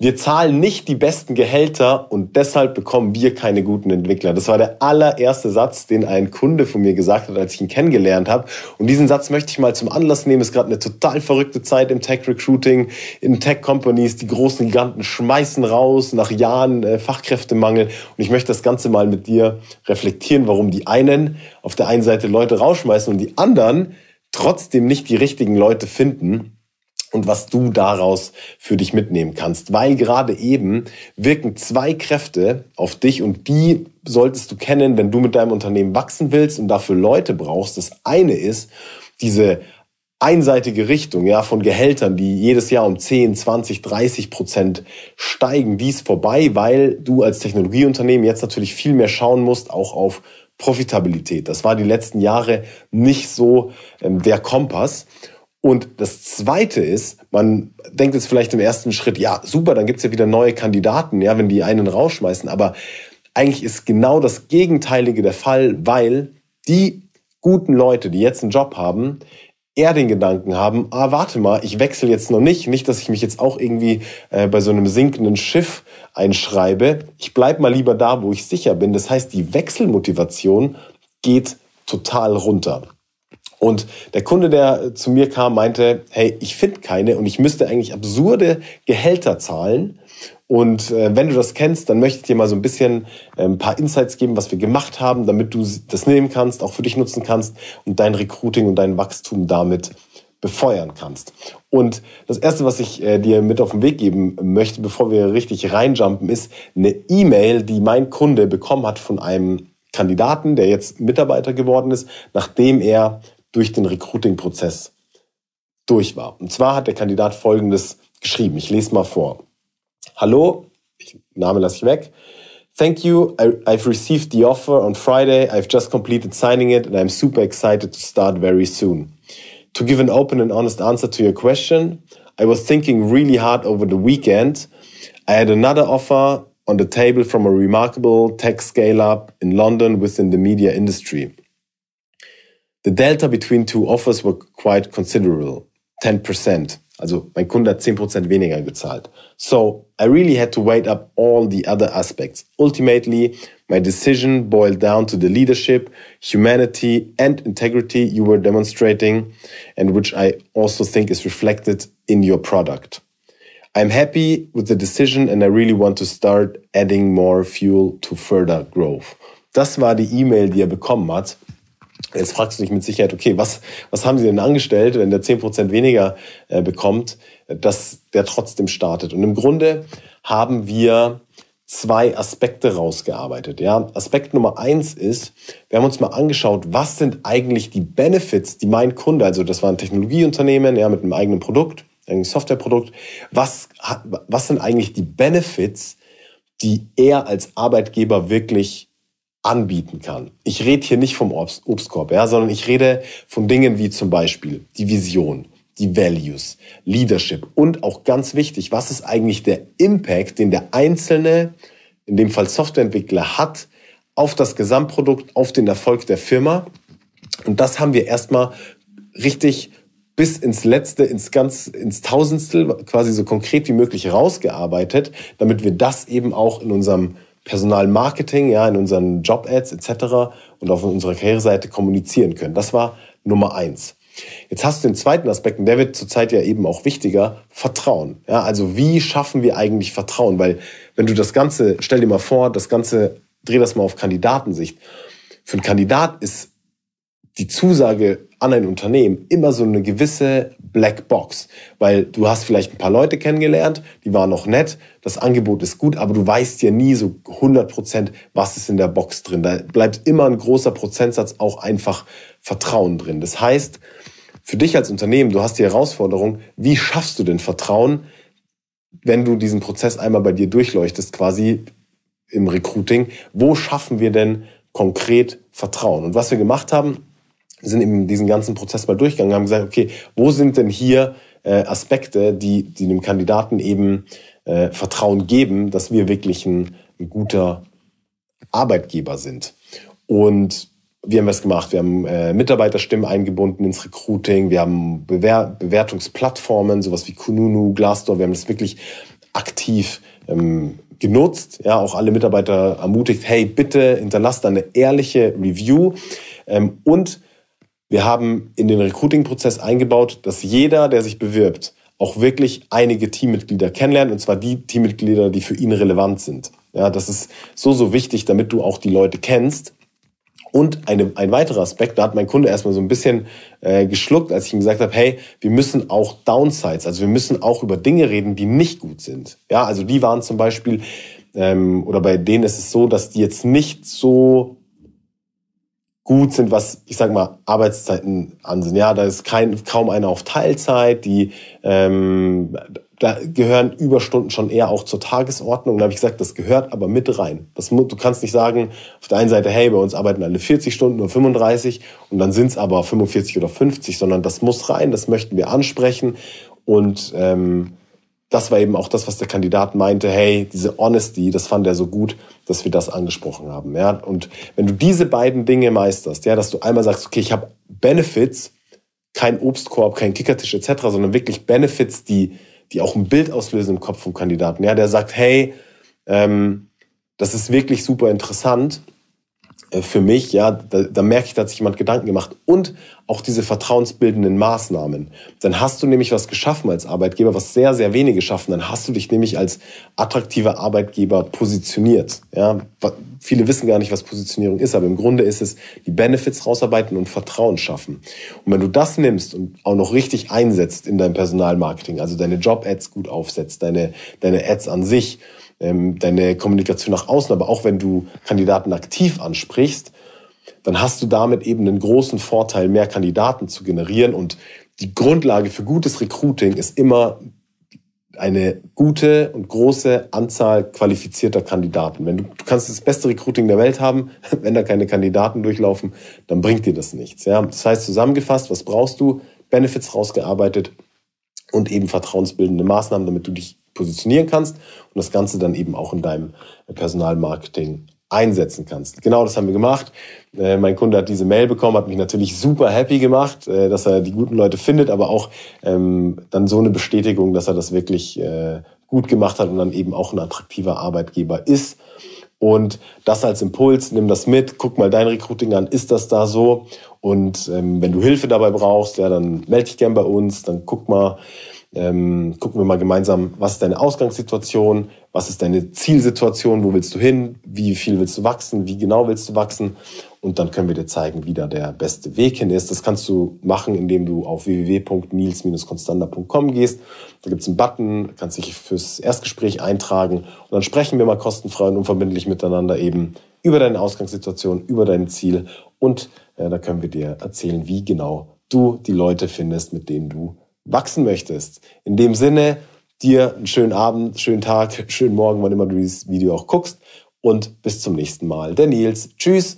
wir zahlen nicht die besten Gehälter und deshalb bekommen wir keine guten Entwickler. Das war der allererste Satz, den ein Kunde von mir gesagt hat, als ich ihn kennengelernt habe. Und diesen Satz möchte ich mal zum Anlass nehmen. Es ist gerade eine total verrückte Zeit im Tech-Recruiting, in Tech-Companies. Die großen Giganten schmeißen raus nach Jahren äh, Fachkräftemangel. Und ich möchte das Ganze mal mit dir reflektieren, warum die einen auf der einen Seite Leute rausschmeißen und die anderen trotzdem nicht die richtigen Leute finden und was du daraus für dich mitnehmen kannst. Weil gerade eben wirken zwei Kräfte auf dich und die solltest du kennen, wenn du mit deinem Unternehmen wachsen willst und dafür Leute brauchst. Das eine ist diese einseitige Richtung ja, von Gehältern, die jedes Jahr um 10, 20, 30 Prozent steigen. Dies vorbei, weil du als Technologieunternehmen jetzt natürlich viel mehr schauen musst, auch auf Profitabilität. Das war die letzten Jahre nicht so ähm, der Kompass. Und das Zweite ist, man denkt jetzt vielleicht im ersten Schritt, ja, super, dann gibt's ja wieder neue Kandidaten, ja, wenn die einen rausschmeißen. Aber eigentlich ist genau das Gegenteilige der Fall, weil die guten Leute, die jetzt einen Job haben, eher den Gedanken haben, ah, warte mal, ich wechsle jetzt noch nicht, nicht, dass ich mich jetzt auch irgendwie äh, bei so einem sinkenden Schiff einschreibe. Ich bleib mal lieber da, wo ich sicher bin. Das heißt, die Wechselmotivation geht total runter. Und der Kunde, der zu mir kam, meinte, hey, ich finde keine und ich müsste eigentlich absurde Gehälter zahlen. Und äh, wenn du das kennst, dann möchte ich dir mal so ein bisschen äh, ein paar Insights geben, was wir gemacht haben, damit du das nehmen kannst, auch für dich nutzen kannst und dein Recruiting und dein Wachstum damit befeuern kannst. Und das Erste, was ich äh, dir mit auf den Weg geben möchte, bevor wir richtig reinjumpen, ist eine E-Mail, die mein Kunde bekommen hat von einem Kandidaten, der jetzt Mitarbeiter geworden ist, nachdem er durch den Recruiting-Prozess durch war. Und zwar hat der Kandidat Folgendes geschrieben. Ich lese mal vor. Hallo, Name lasse ich weg. Thank you. I, I've received the offer on Friday. I've just completed signing it and I'm super excited to start very soon. To give an open and honest answer to your question, I was thinking really hard over the weekend. I had another offer on the table from a remarkable tech scale up in London within the media industry. The delta between two offers were quite considerable, 10%. Also mein Kunde hat 10% weniger gezahlt. So I really had to weigh up all the other aspects. Ultimately, my decision boiled down to the leadership, humanity, and integrity you were demonstrating, and which I also think is reflected in your product. I'm happy with the decision and I really want to start adding more fuel to further growth. Das war die E-Mail, die er bekommen hat. Jetzt fragst du dich mit Sicherheit, okay, was, was haben sie denn angestellt, wenn der 10% weniger äh, bekommt, dass der trotzdem startet? Und im Grunde haben wir zwei Aspekte rausgearbeitet. Ja, Aspekt Nummer eins ist, wir haben uns mal angeschaut, was sind eigentlich die Benefits, die mein Kunde, also das war ein Technologieunternehmen, ja, mit einem eigenen Produkt, ein Softwareprodukt, was, was sind eigentlich die Benefits, die er als Arbeitgeber wirklich anbieten kann. Ich rede hier nicht vom Obst Obstkorb, ja, sondern ich rede von Dingen wie zum Beispiel die Vision, die Values, Leadership und auch ganz wichtig, was ist eigentlich der Impact, den der einzelne, in dem Fall Softwareentwickler hat auf das Gesamtprodukt, auf den Erfolg der Firma. Und das haben wir erstmal richtig bis ins letzte, ins ganz, ins Tausendstel, quasi so konkret wie möglich rausgearbeitet, damit wir das eben auch in unserem Personalmarketing, ja, in unseren Job-Ads etc. und auf unserer Karriereseite kommunizieren können. Das war Nummer eins. Jetzt hast du den zweiten Aspekt, und der wird zurzeit ja eben auch wichtiger, Vertrauen. Ja, also wie schaffen wir eigentlich Vertrauen? Weil wenn du das Ganze, stell dir mal vor, das Ganze, dreh das mal auf Kandidatensicht. Für einen Kandidat ist die Zusage an ein Unternehmen immer so eine gewisse Black Box, weil du hast vielleicht ein paar Leute kennengelernt, die waren noch nett, das Angebot ist gut, aber du weißt ja nie so 100 Prozent, was ist in der Box drin. Da bleibt immer ein großer Prozentsatz auch einfach Vertrauen drin. Das heißt, für dich als Unternehmen, du hast die Herausforderung, wie schaffst du denn Vertrauen, wenn du diesen Prozess einmal bei dir durchleuchtest, quasi im Recruiting, wo schaffen wir denn konkret Vertrauen? Und was wir gemacht haben, sind eben diesen ganzen Prozess mal durchgegangen, haben gesagt, okay, wo sind denn hier äh, Aspekte, die, die dem Kandidaten eben äh, Vertrauen geben, dass wir wirklich ein, ein guter Arbeitgeber sind. Und wie haben wir gemacht? Wir haben äh, Mitarbeiterstimmen eingebunden ins Recruiting, wir haben Bewer Bewertungsplattformen, sowas wie Kununu, Glassdoor, wir haben das wirklich aktiv ähm, genutzt, ja, auch alle Mitarbeiter ermutigt, hey, bitte hinterlasst eine ehrliche Review ähm, und wir haben in den Recruiting-Prozess eingebaut, dass jeder, der sich bewirbt, auch wirklich einige Teammitglieder kennenlernt, und zwar die Teammitglieder, die für ihn relevant sind. Ja, das ist so, so wichtig, damit du auch die Leute kennst. Und eine, ein weiterer Aspekt, da hat mein Kunde erstmal so ein bisschen äh, geschluckt, als ich ihm gesagt habe, hey, wir müssen auch Downsides, also wir müssen auch über Dinge reden, die nicht gut sind. Ja, also die waren zum Beispiel, ähm, oder bei denen ist es so, dass die jetzt nicht so gut sind, was ich sag mal Arbeitszeiten ansehen. Ja, da ist kein, kaum einer auf Teilzeit, die ähm, da gehören Überstunden schon eher auch zur Tagesordnung. Da habe ich gesagt, das gehört aber mit rein. Das, du kannst nicht sagen, auf der einen Seite, hey, bei uns arbeiten alle 40 Stunden oder 35 und dann sind es aber 45 oder 50, sondern das muss rein, das möchten wir ansprechen. Und ähm, das war eben auch das, was der Kandidat meinte, hey, diese Honesty, das fand er so gut, dass wir das angesprochen haben. Ja? Und wenn du diese beiden Dinge meisterst, ja, dass du einmal sagst, okay, ich habe Benefits, kein Obstkorb, kein Kickertisch etc., sondern wirklich Benefits, die, die auch ein Bild auslösen im Kopf vom Kandidaten. Ja, der sagt, hey, ähm, das ist wirklich super interessant für mich, ja, da, da merke ich, da hat sich jemand Gedanken gemacht. Und auch diese vertrauensbildenden Maßnahmen. Dann hast du nämlich was geschaffen als Arbeitgeber, was sehr, sehr wenige schaffen. Dann hast du dich nämlich als attraktiver Arbeitgeber positioniert. Ja, viele wissen gar nicht, was Positionierung ist, aber im Grunde ist es die Benefits rausarbeiten und Vertrauen schaffen. Und wenn du das nimmst und auch noch richtig einsetzt in deinem Personalmarketing, also deine Job-Ads gut aufsetzt, deine, deine Ads an sich, ähm, deine Kommunikation nach außen, aber auch wenn du Kandidaten aktiv ansprichst, dann hast du damit eben einen großen Vorteil, mehr Kandidaten zu generieren. Und die Grundlage für gutes Recruiting ist immer eine gute und große Anzahl qualifizierter Kandidaten. Wenn du, du kannst das beste Recruiting der Welt haben, wenn da keine Kandidaten durchlaufen, dann bringt dir das nichts. Ja? Das heißt zusammengefasst, was brauchst du? Benefits rausgearbeitet und eben vertrauensbildende Maßnahmen, damit du dich positionieren kannst und das Ganze dann eben auch in deinem Personalmarketing einsetzen kannst. Genau das haben wir gemacht. Äh, mein Kunde hat diese Mail bekommen, hat mich natürlich super happy gemacht, äh, dass er die guten Leute findet, aber auch ähm, dann so eine Bestätigung, dass er das wirklich äh, gut gemacht hat und dann eben auch ein attraktiver Arbeitgeber ist. Und das als Impuls, nimm das mit, guck mal dein Recruiting an, ist das da so? Und ähm, wenn du Hilfe dabei brauchst, ja, dann melde dich gern bei uns, dann guck mal, ähm, gucken wir mal gemeinsam, was ist deine Ausgangssituation, was ist deine Zielsituation, wo willst du hin, wie viel willst du wachsen, wie genau willst du wachsen? Und dann können wir dir zeigen, wie da der beste Weg hin ist. Das kannst du machen, indem du auf www.nils-constanda.com gehst. Da gibt es einen Button, kannst dich fürs Erstgespräch eintragen. Und dann sprechen wir mal kostenfrei und unverbindlich miteinander eben über deine Ausgangssituation, über dein Ziel. Und äh, da können wir dir erzählen, wie genau du die Leute findest, mit denen du wachsen möchtest. In dem Sinne, dir einen schönen Abend, schönen Tag, schönen Morgen, wann immer du dieses Video auch guckst. Und bis zum nächsten Mal. Der Nils. Tschüss.